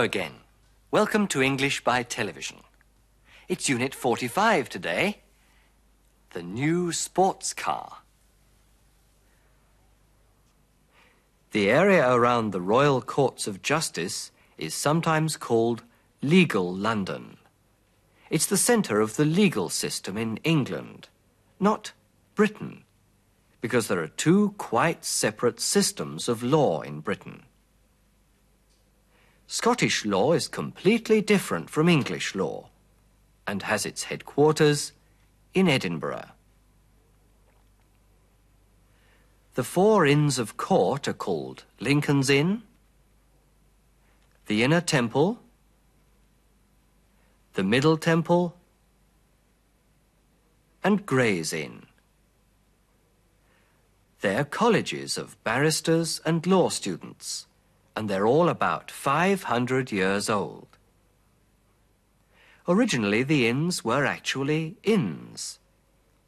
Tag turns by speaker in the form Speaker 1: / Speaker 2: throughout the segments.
Speaker 1: Again. Welcome to English by Television. It's Unit 45 today. The new sports car. The area around the Royal Courts of Justice is sometimes called Legal London. It's the centre of the legal system in England, not Britain, because there are two quite separate systems of law in Britain. Scottish law is completely different from English law and has its headquarters in Edinburgh. The four inns of court are called Lincoln's Inn, the Inner Temple, the Middle Temple, and Gray's Inn. They're colleges of barristers and law students, and they're all about 500 years old. Originally, the inns were actually inns,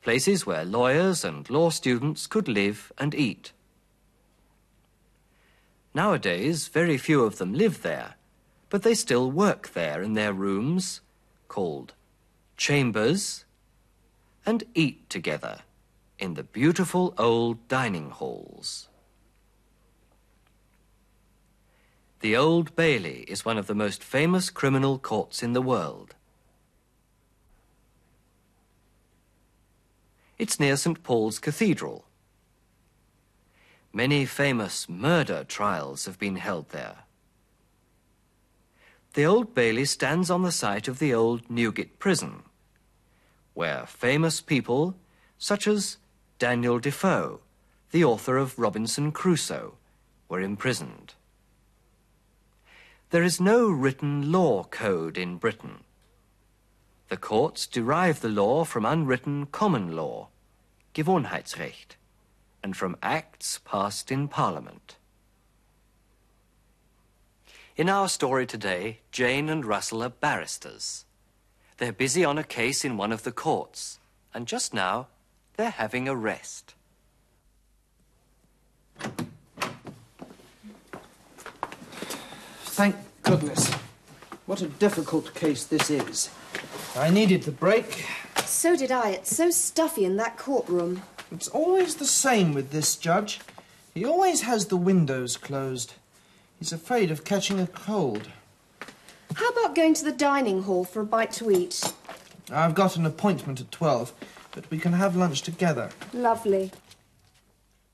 Speaker 1: places where lawyers and law students could live and eat. Nowadays, very few of them live there, but they still work there in their rooms, called chambers, and eat together in the beautiful old dining halls. The Old Bailey is one of the most famous criminal courts in the world. It's near St. Paul's Cathedral. Many famous murder trials have been held there. The Old Bailey stands on the site of the old Newgate prison, where famous people such as Daniel Defoe, the author of Robinson Crusoe, were imprisoned. There is no written law code in Britain. The courts derive the law from unwritten common law, Gewohnheitsrecht, and from acts passed in Parliament. In our story today, Jane and Russell are barristers. They're busy on a case in one of the courts, and just now they're having a rest.
Speaker 2: Thank goodness. What a difficult case this is. I needed the break.
Speaker 3: So did I. It's so stuffy in that courtroom.
Speaker 2: It's always the same with this judge. He always has the windows closed. He's afraid of catching a cold.
Speaker 3: How about going to the dining hall for a bite to eat?
Speaker 2: I've got an appointment at 12, but we can have lunch together.
Speaker 3: Lovely.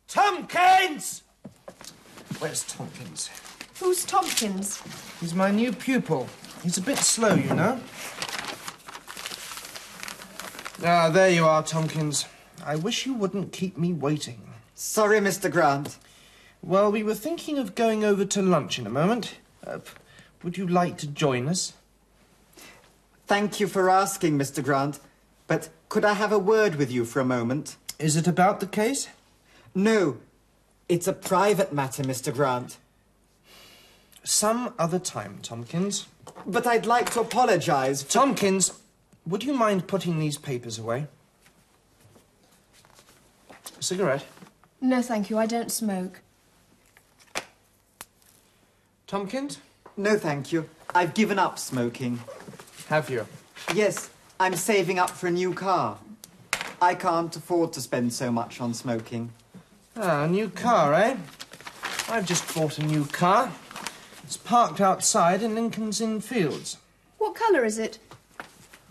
Speaker 2: Tompkins! Where's Tompkins?
Speaker 3: Who's Tompkins?
Speaker 2: He's my new pupil. He's a bit slow, you know. Ah, there you are, Tompkins. I wish you wouldn't keep me waiting.
Speaker 4: Sorry, Mr. Grant.
Speaker 2: Well, we were thinking of going over to lunch in a moment. Uh, would you like to join us?
Speaker 4: Thank you for asking, Mr. Grant. But could I have a word with you for a moment?
Speaker 2: Is it about the case?
Speaker 4: No. It's a private matter, Mr. Grant.
Speaker 2: Some other time, Tompkins.
Speaker 4: But I'd like to apologize. For...
Speaker 2: Tompkins, would you mind putting these papers away? A cigarette?
Speaker 3: No, thank you. I don't smoke.
Speaker 2: Tompkins?
Speaker 4: No, thank you. I've given up smoking.
Speaker 2: Have you?
Speaker 4: Yes, I'm saving up for a new car. I can't afford to spend so much on smoking.
Speaker 2: Ah, a new car, eh? I've just bought a new car. It's parked outside in Lincoln's Inn Fields.
Speaker 3: What colour is it?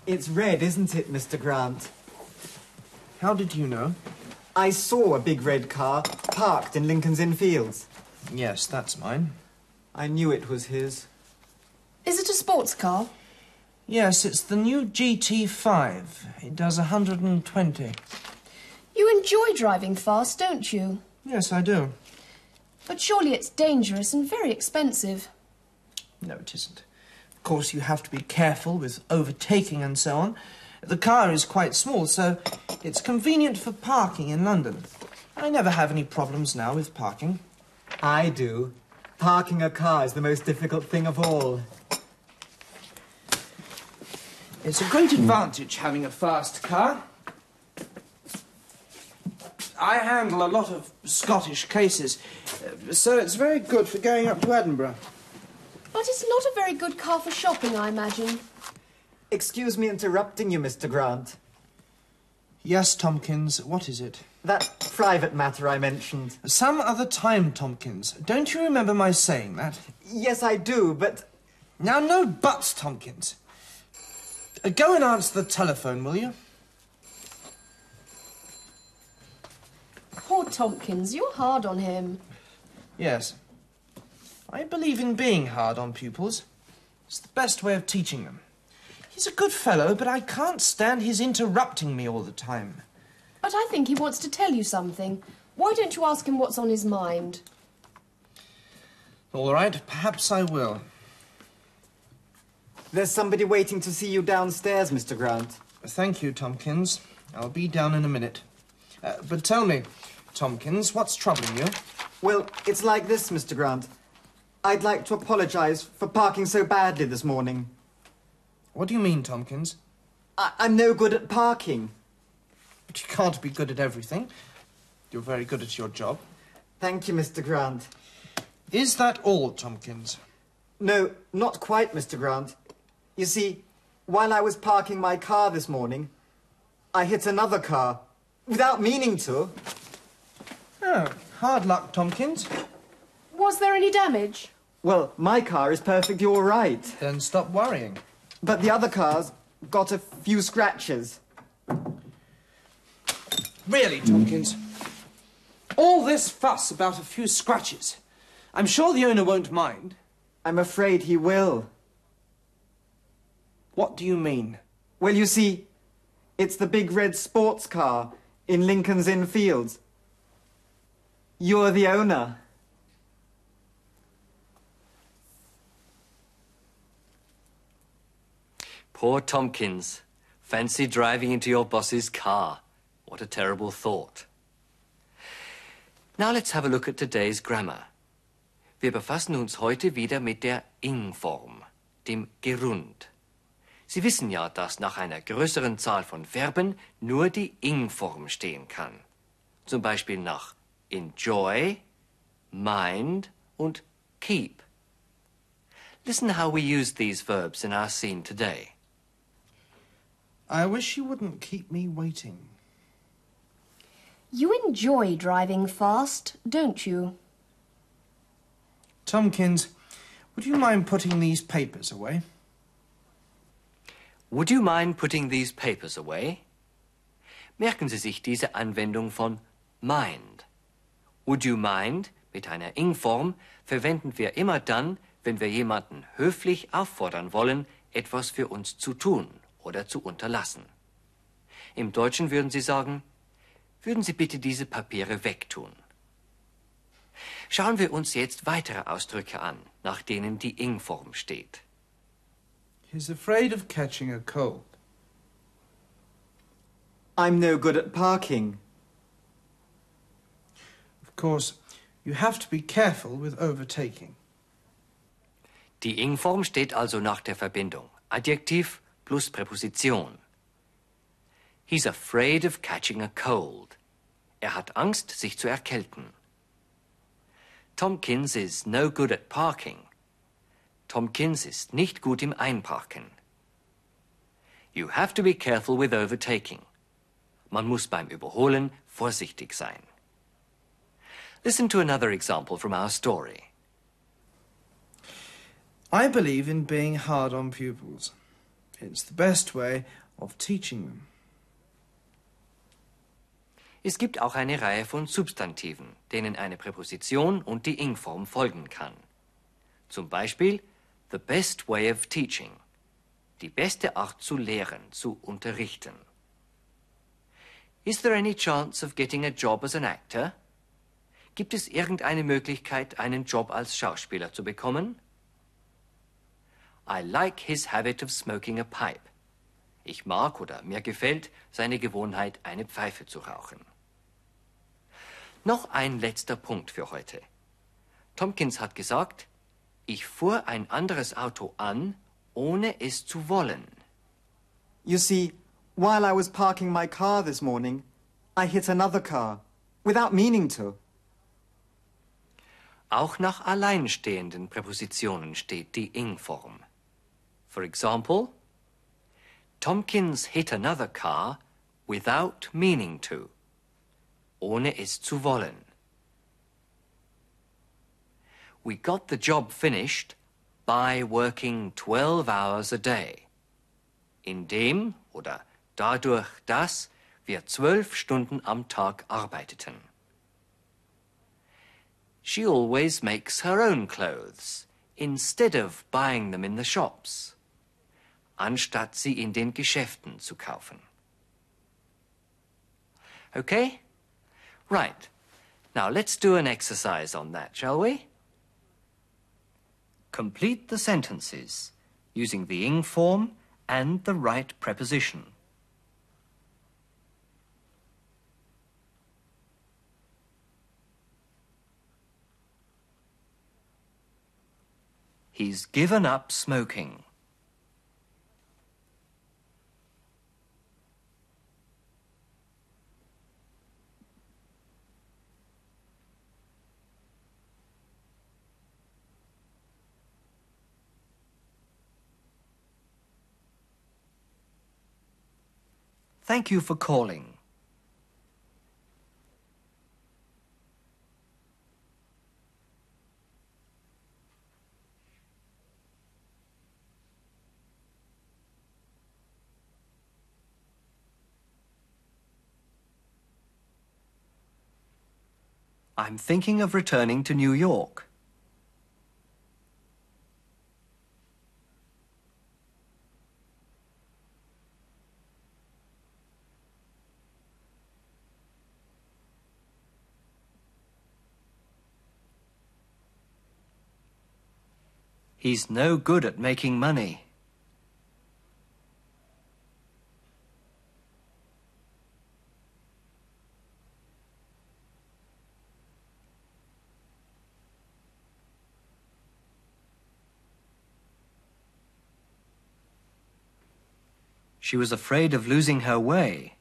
Speaker 4: It's red, isn't it, Mr. Grant?
Speaker 2: How did you know?
Speaker 4: I saw a big red car parked in Lincoln's Inn Fields.
Speaker 2: Yes, that's mine.
Speaker 4: I knew it was his.
Speaker 3: Is it a sports car?
Speaker 2: Yes, it's the new GT5. It does 120.
Speaker 3: You enjoy driving fast, don't you?
Speaker 2: Yes, I do.
Speaker 3: But surely it's dangerous and very expensive.
Speaker 2: No, it isn't. Of course, you have to be careful with overtaking and so on. The car is quite small, so it's convenient for parking in London. I never have any problems now with parking.
Speaker 4: I do. Parking a car is the most difficult thing of all.
Speaker 2: It's a great advantage having a fast car. I handle a lot of Scottish cases, uh, so it's very good for going up to Edinburgh.
Speaker 3: But it's not a very good car for shopping, I imagine.
Speaker 4: Excuse me interrupting you, Mr. Grant.
Speaker 2: Yes, Tompkins, what is it?
Speaker 4: That private matter I mentioned.
Speaker 2: Some other time, Tompkins. Don't you remember my saying that?
Speaker 4: Yes, I do, but
Speaker 2: Now, no buts, Tompkins. Uh, go and answer the telephone, will you?
Speaker 3: Poor Tompkins, you're hard on him.
Speaker 2: Yes. I believe in being hard on pupils. It's the best way of teaching them. He's a good fellow, but I can't stand his interrupting me all the time.
Speaker 3: But I think he wants to tell you something. Why don't you ask him what's on his mind?
Speaker 2: All right, perhaps I will.
Speaker 4: there's somebody waiting to see you downstairs, Mr. Grant.
Speaker 2: Thank you, Tompkins. I'll be down in a minute. Uh, but tell me, Tompkins, what's troubling you?
Speaker 4: Well, it's like this, Mr. Grant. I'd like to apologize for parking so badly this morning.
Speaker 2: What do you mean, Tompkins?
Speaker 4: I- I'm no good at parking.
Speaker 2: But you can't be good at everything. You're very good at your job.
Speaker 4: Thank you, Mr. Grant.
Speaker 2: Is that all, Tompkins?
Speaker 4: No, not quite, Mr. Grant. You see, while I was parking my car this morning, I hit another car without meaning to.
Speaker 2: Oh, hard luck, Tompkins.
Speaker 3: Was there any damage?
Speaker 4: Well, my car is perfectly all right,
Speaker 2: Then stop worrying.
Speaker 4: but the other car's got a few scratches.
Speaker 2: Really, Tompkins? All this fuss about a few scratches. I'm sure the owner won't mind.
Speaker 4: I'm afraid he will.
Speaker 2: What do you mean?
Speaker 4: Well, you see, it's the big red sports car in Lincoln's Inn Fields. You're the owner.
Speaker 1: Poor Tompkins. Fancy driving into your boss's car. What a terrible thought. Now let's have a look at today's grammar. Wir befassen uns heute wieder mit der Ing-Form, dem Gerund. Sie wissen ja, dass nach einer größeren Zahl von Verben nur die Ing-Form stehen kann. Zum Beispiel nach enjoy, mind und keep. Listen how we use these verbs in our scene today.
Speaker 2: I wish you wouldn't keep me waiting.
Speaker 3: You enjoy driving fast, don't you?
Speaker 2: Tompkins, would you mind putting these papers away?
Speaker 1: Would you mind putting these papers away? Merken Sie sich diese Anwendung von mind. Would you mind mit einer Ing-Form verwenden wir immer dann, wenn wir jemanden höflich auffordern wollen, etwas für uns zu tun oder zu unterlassen. Im Deutschen würden Sie sagen, würden Sie bitte diese Papiere wegtun. Schauen wir uns jetzt weitere Ausdrücke an, nach denen die Ing-Form steht.
Speaker 2: He's afraid of catching a cold.
Speaker 4: I'm no good at parking.
Speaker 2: Course, you have to be careful with overtaking.
Speaker 1: Die Ing-Form steht also nach der Verbindung Adjektiv plus Präposition. He's afraid of catching a cold. Er hat Angst, sich zu erkälten. Tompkins is no good at parking. Tompkins ist nicht gut im Einparken. You have to be careful with overtaking. Man muss beim Überholen vorsichtig sein. Listen to another example from our story.
Speaker 2: I believe in being hard on pupils. It's the best way of teaching them.
Speaker 1: Es gibt auch eine Reihe von Substantiven, denen eine Präposition und die Ing-Form folgen kann. Zum Beispiel the best way of teaching, die beste Art zu lehren, zu unterrichten. Is there any chance of getting a job as an actor? Gibt es irgendeine Möglichkeit, einen Job als Schauspieler zu bekommen? I like his habit of smoking a pipe. Ich mag oder mir gefällt seine Gewohnheit, eine Pfeife zu rauchen. Noch ein letzter Punkt für heute. Tompkins hat gesagt, ich fuhr ein anderes Auto an, ohne es zu wollen.
Speaker 4: You see, while I was parking my car this morning, I hit another car without meaning to.
Speaker 1: Auch nach alleinstehenden Präpositionen steht die ing-Form. For example, Tompkins hit another car without meaning to, ohne es zu wollen. We got the job finished by working 12 hours a day. Indem oder dadurch, dass wir zwölf Stunden am Tag arbeiteten. She always makes her own clothes instead of buying them in the shops, anstatt sie in den Geschäften zu kaufen. Okay? Right. Now let's do an exercise on that, shall we? Complete the sentences using the ing form and the right preposition. He's given up smoking. Thank you for calling. I'm thinking of returning to New York. He's no good at making money. She was afraid of losing her way.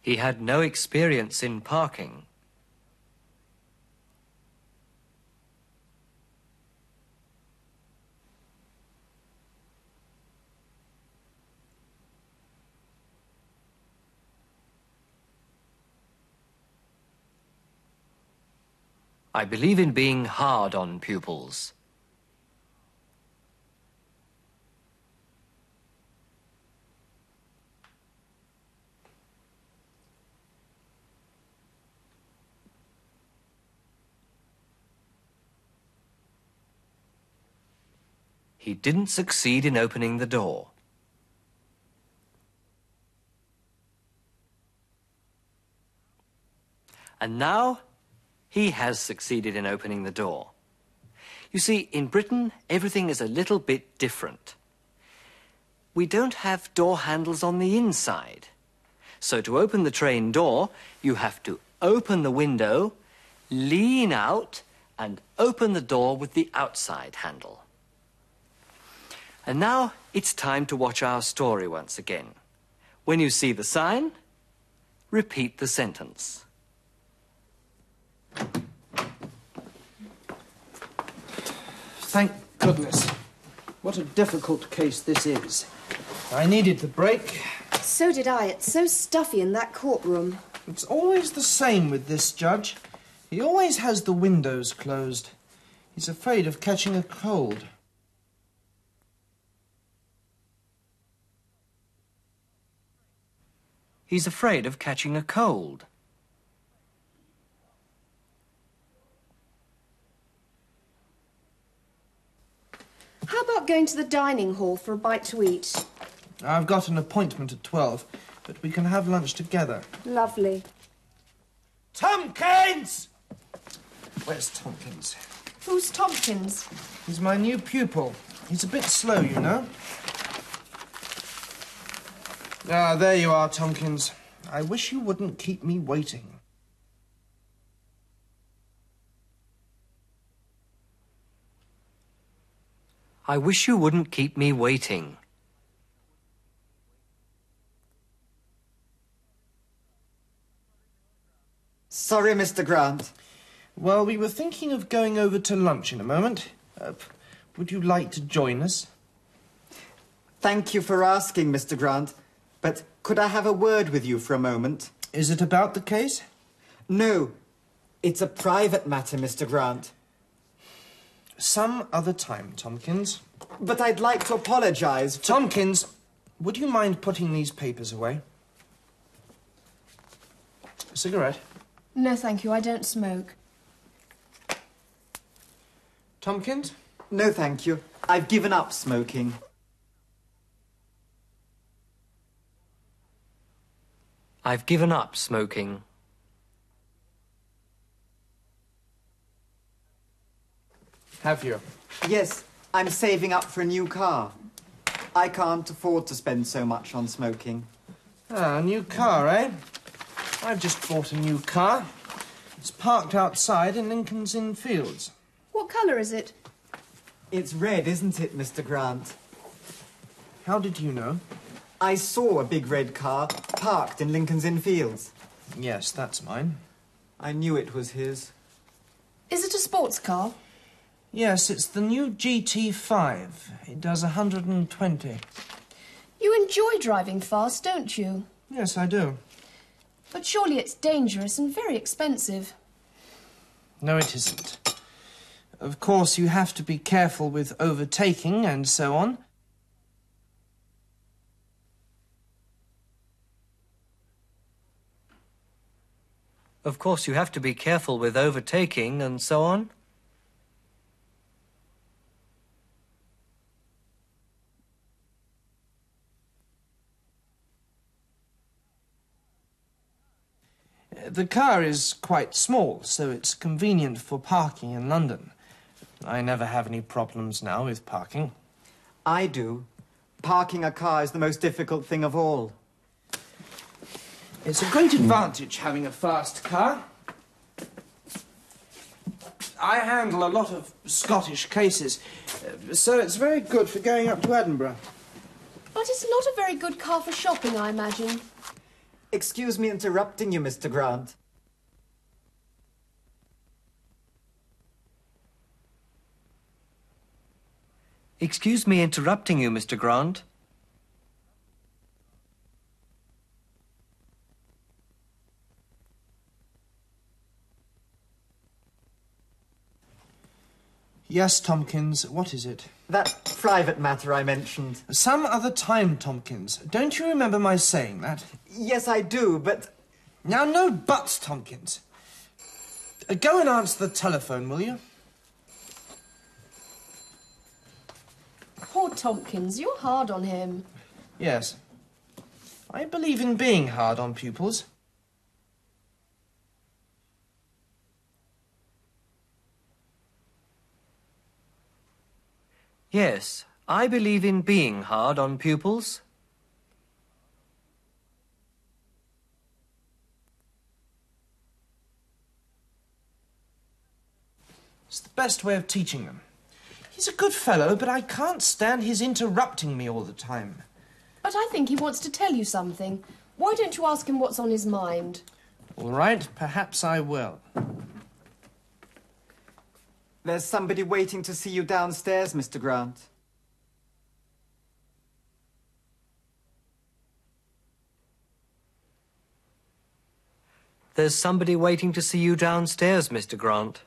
Speaker 1: He had no experience in parking. I believe in being hard on pupils. He didn't succeed in opening the door. And now he has succeeded in opening the door. You see, in Britain, everything is a little bit different. We don't have door handles on the inside. So to open the train door, you have to open the window, lean out, and open the door with the outside handle. And now it's time to watch our story once again. When you see the sign, repeat the sentence.
Speaker 2: Thank goodness. What a difficult case this is. I needed the break.
Speaker 3: So did I. It's so stuffy in that courtroom.
Speaker 2: It's always the same with this judge. He always has the windows closed. He's afraid of catching a cold.
Speaker 1: He's afraid of catching a cold.
Speaker 3: How about going to the dining hall for a bite to eat?
Speaker 2: I've got an appointment at 12, but we can have lunch together.
Speaker 3: Lovely.
Speaker 2: Tompkins! Where's Tompkins?
Speaker 3: Who's Tompkins?
Speaker 2: He's my new pupil. He's a bit slow, you know. Ah, there you are, Tompkins. I wish you wouldn't keep me waiting.
Speaker 1: I wish you wouldn't keep me waiting.
Speaker 4: Sorry, Mr. Grant.
Speaker 2: Well, we were thinking of going over to lunch in a moment. Uh, would you like to join us?
Speaker 4: Thank you for asking, Mr. Grant. But could I have a word with you for a moment?
Speaker 2: Is it about the case?
Speaker 4: No. It's a private matter, Mr. Grant.
Speaker 2: Some other time, Tompkins.
Speaker 4: But I'd like to apologize. For...
Speaker 2: Tompkins, would you mind putting these papers away? A cigarette?
Speaker 3: No, thank you. I don't smoke.
Speaker 2: Tompkins?
Speaker 4: No, thank you. I've given up smoking.
Speaker 1: I've given up smoking.
Speaker 2: Have you?
Speaker 4: Yes, I'm saving up for a new car. I can't afford to spend so much on smoking.
Speaker 2: Ah, a new car, eh? I've just bought a new car. It's parked outside in Lincoln's Inn Fields.
Speaker 3: What colour is it?
Speaker 4: It's red, isn't it, Mr. Grant?
Speaker 2: How did you know?
Speaker 4: I saw a big red car parked in Lincoln's Inn Fields.
Speaker 2: Yes, that's mine.
Speaker 4: I knew it was his.
Speaker 3: Is it a sports car?
Speaker 2: Yes, it's the new GT5. It does 120.
Speaker 3: You enjoy driving fast, don't you?
Speaker 2: Yes, I do.
Speaker 3: But surely it's dangerous and very expensive.
Speaker 2: No, it isn't. Of course, you have to be careful with overtaking and so on.
Speaker 1: Of course, you have to be careful with overtaking and so on.
Speaker 2: The car is quite small, so it's convenient for parking in London. I never have any problems now with parking.
Speaker 4: I do. Parking a car is the most difficult thing of all.
Speaker 2: It's a great advantage having a fast car. I handle a lot of Scottish cases, uh, so it's very good for going up to Edinburgh.
Speaker 3: But it's not a very good car for shopping, I imagine.
Speaker 4: Excuse me interrupting you, Mr. Grant.
Speaker 1: Excuse me interrupting you, Mr. Grant.
Speaker 2: Yes, Tompkins, what is it?
Speaker 4: That private matter I mentioned.
Speaker 2: Some other time, Tompkins. Don't you remember my saying that?
Speaker 4: Yes, I do, but
Speaker 2: Now, no buts, Tompkins. Uh, go and answer the telephone, will you?
Speaker 3: Poor Tompkins, you're hard on him.
Speaker 2: Yes. I believe in being hard on pupils.
Speaker 1: Yes, I believe in being hard on pupils.
Speaker 2: It's the best way of teaching them. He's a good fellow, but I can't stand his interrupting me all the time.
Speaker 3: But I think he wants to tell you something. Why don't you ask him what's on his mind?
Speaker 2: All right, perhaps I will.
Speaker 4: There's somebody waiting to see you downstairs, Mr. Grant.
Speaker 1: There's somebody waiting to see you downstairs, Mr. Grant.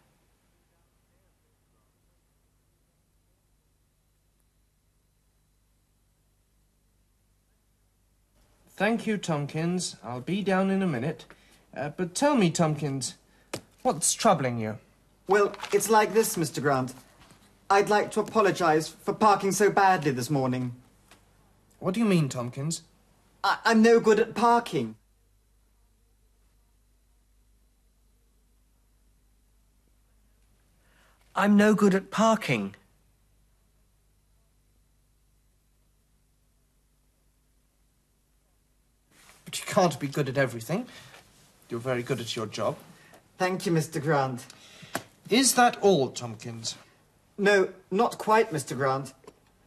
Speaker 2: Thank you, Tompkins. I'll be down in a minute. Uh, but tell me, Tompkins, what's troubling you?
Speaker 4: Well, it's like this, Mr. Grant. I'd like to apologize for parking so badly this morning.
Speaker 2: What do you mean, Tompkins?
Speaker 4: I- I'm no good at parking.
Speaker 1: I'm no good at parking.
Speaker 2: But you can't be good at everything. You're very good at your job.
Speaker 4: Thank you, Mr. Grant.
Speaker 2: Is that all, Tompkins?
Speaker 4: No, not quite, Mr. Grant.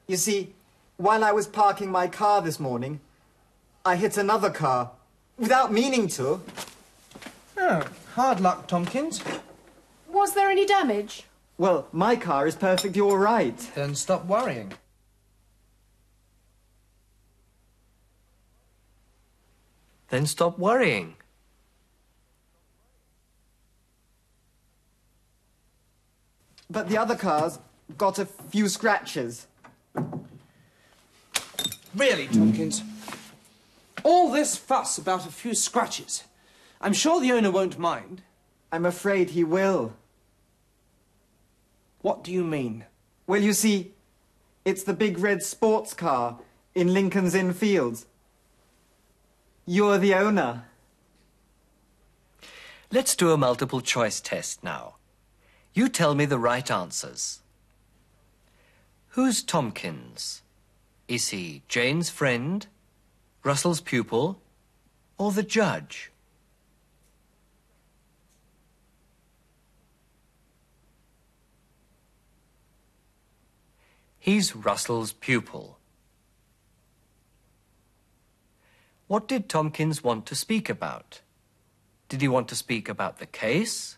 Speaker 4: You see, while I was parking my car this morning, I hit another car without meaning to.
Speaker 2: Oh, hard luck, Tompkins.
Speaker 3: Was there any damage?
Speaker 4: Well, my car is perfectly all right.
Speaker 2: Then stop worrying.
Speaker 1: Then stop worrying.
Speaker 4: But the other cars got a few scratches.
Speaker 2: Really, Tompkins. All this fuss about a few scratches. I'm sure the owner won't mind.
Speaker 4: I'm afraid he will.
Speaker 2: What do you mean?
Speaker 4: Well, you see, it's the big red sports car in Lincoln's Inn Fields. You're the owner.
Speaker 1: Let's do a multiple choice test now. You tell me the right answers. Who's Tompkins? Is he Jane's friend, Russell's pupil, or the judge? He's Russell's pupil. What did Tompkins want to speak about? Did he want to speak about the case,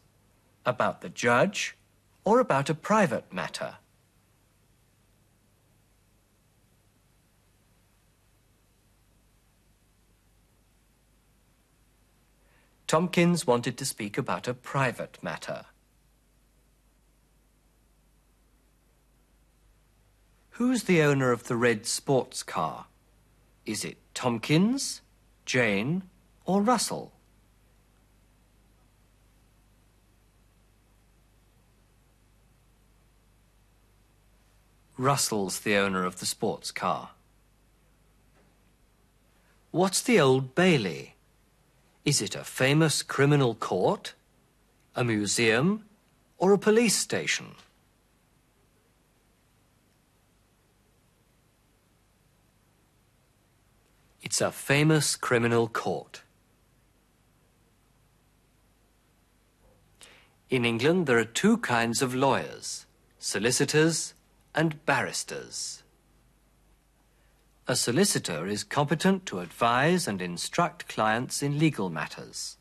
Speaker 1: about the judge, or about a private matter? Tompkins wanted to speak about a private matter. Who's the owner of the red sports car? Is it Tompkins, Jane, or Russell? Russell's the owner of the sports car. What's the Old Bailey? Is it a famous criminal court, a museum, or a police station? It's a famous criminal court. In England, there are two kinds of lawyers solicitors and barristers. A solicitor is competent to advise and instruct clients in legal matters.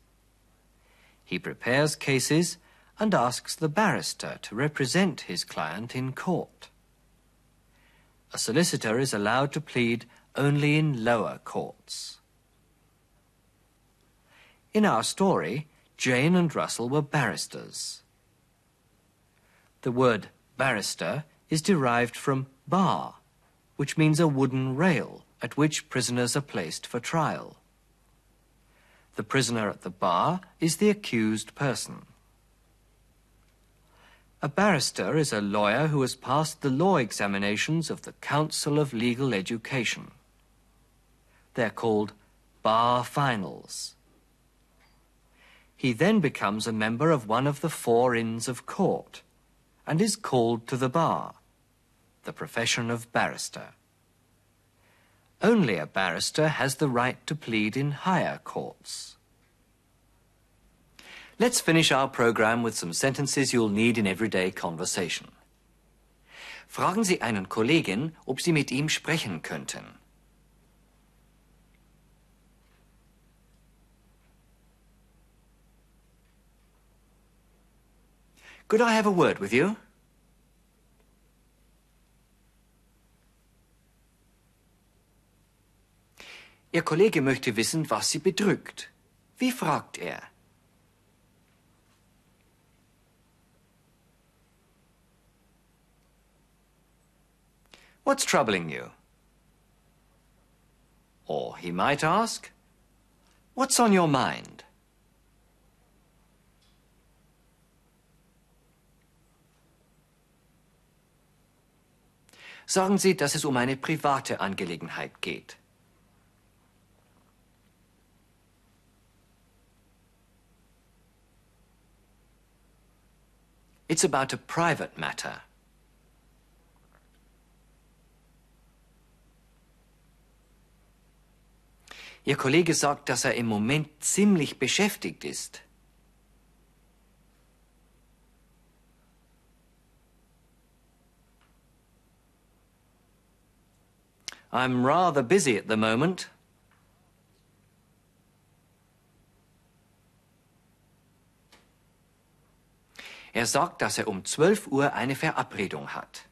Speaker 1: He prepares cases and asks the barrister to represent his client in court. A solicitor is allowed to plead only in lower courts. In our story, Jane and Russell were barristers. The word barrister is derived from bar, which means a wooden rail at which prisoners are placed for trial. The prisoner at the bar is the accused person. A barrister is a lawyer who has passed the law examinations of the Council of Legal Education. They're called bar finals. He then becomes a member of one of the four inns of court and is called to the bar, the profession of barrister. Only a barrister has the right to plead in higher courts. Let's finish our program with some sentences you'll need in everyday conversation. Fragen Sie einen Kollegen, ob Sie mit ihm sprechen könnten. Could I have a word with you? Ihr Kollege möchte wissen, was Sie bedrückt. Wie fragt er? What's troubling you? Or he might ask, What's on your mind? Sagen Sie, dass es um eine private Angelegenheit geht. It's about a private matter. Ihr Kollege sagt, dass er im Moment ziemlich beschäftigt ist. I'm rather busy at the moment. Er sagt, dass er um 12 Uhr eine Verabredung hat.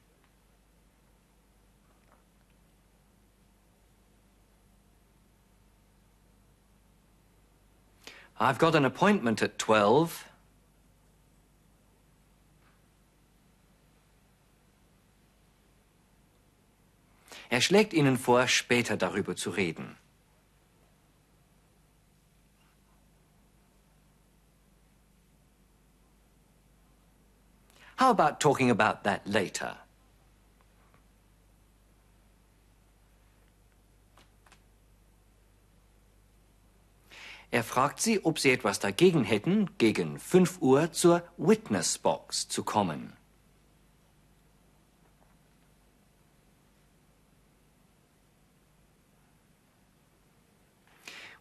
Speaker 1: I've got an appointment at 12. Er schlägt Ihnen vor, später darüber zu reden. How about talking about that later? Er fragt sie, ob sie etwas dagegen hätten, gegen 5 Uhr zur Witness Box zu kommen.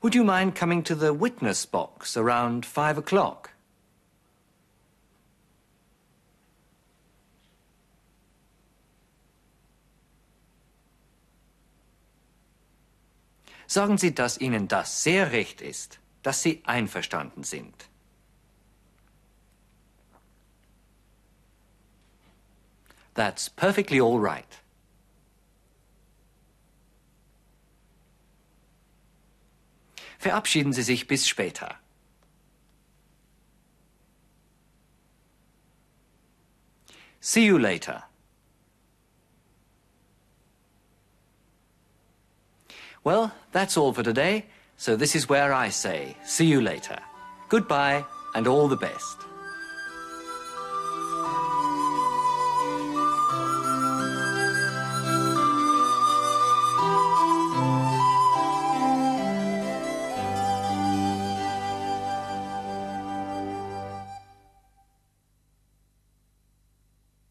Speaker 1: Would you mind coming to the witness box around five o'clock? Sagen Sie, dass Ihnen das sehr recht ist, dass Sie einverstanden sind. That's perfectly all right. Verabschieden Sie sich bis später. See you later. Well, that's all for today, so this is where I say, see you later. Goodbye and all the best.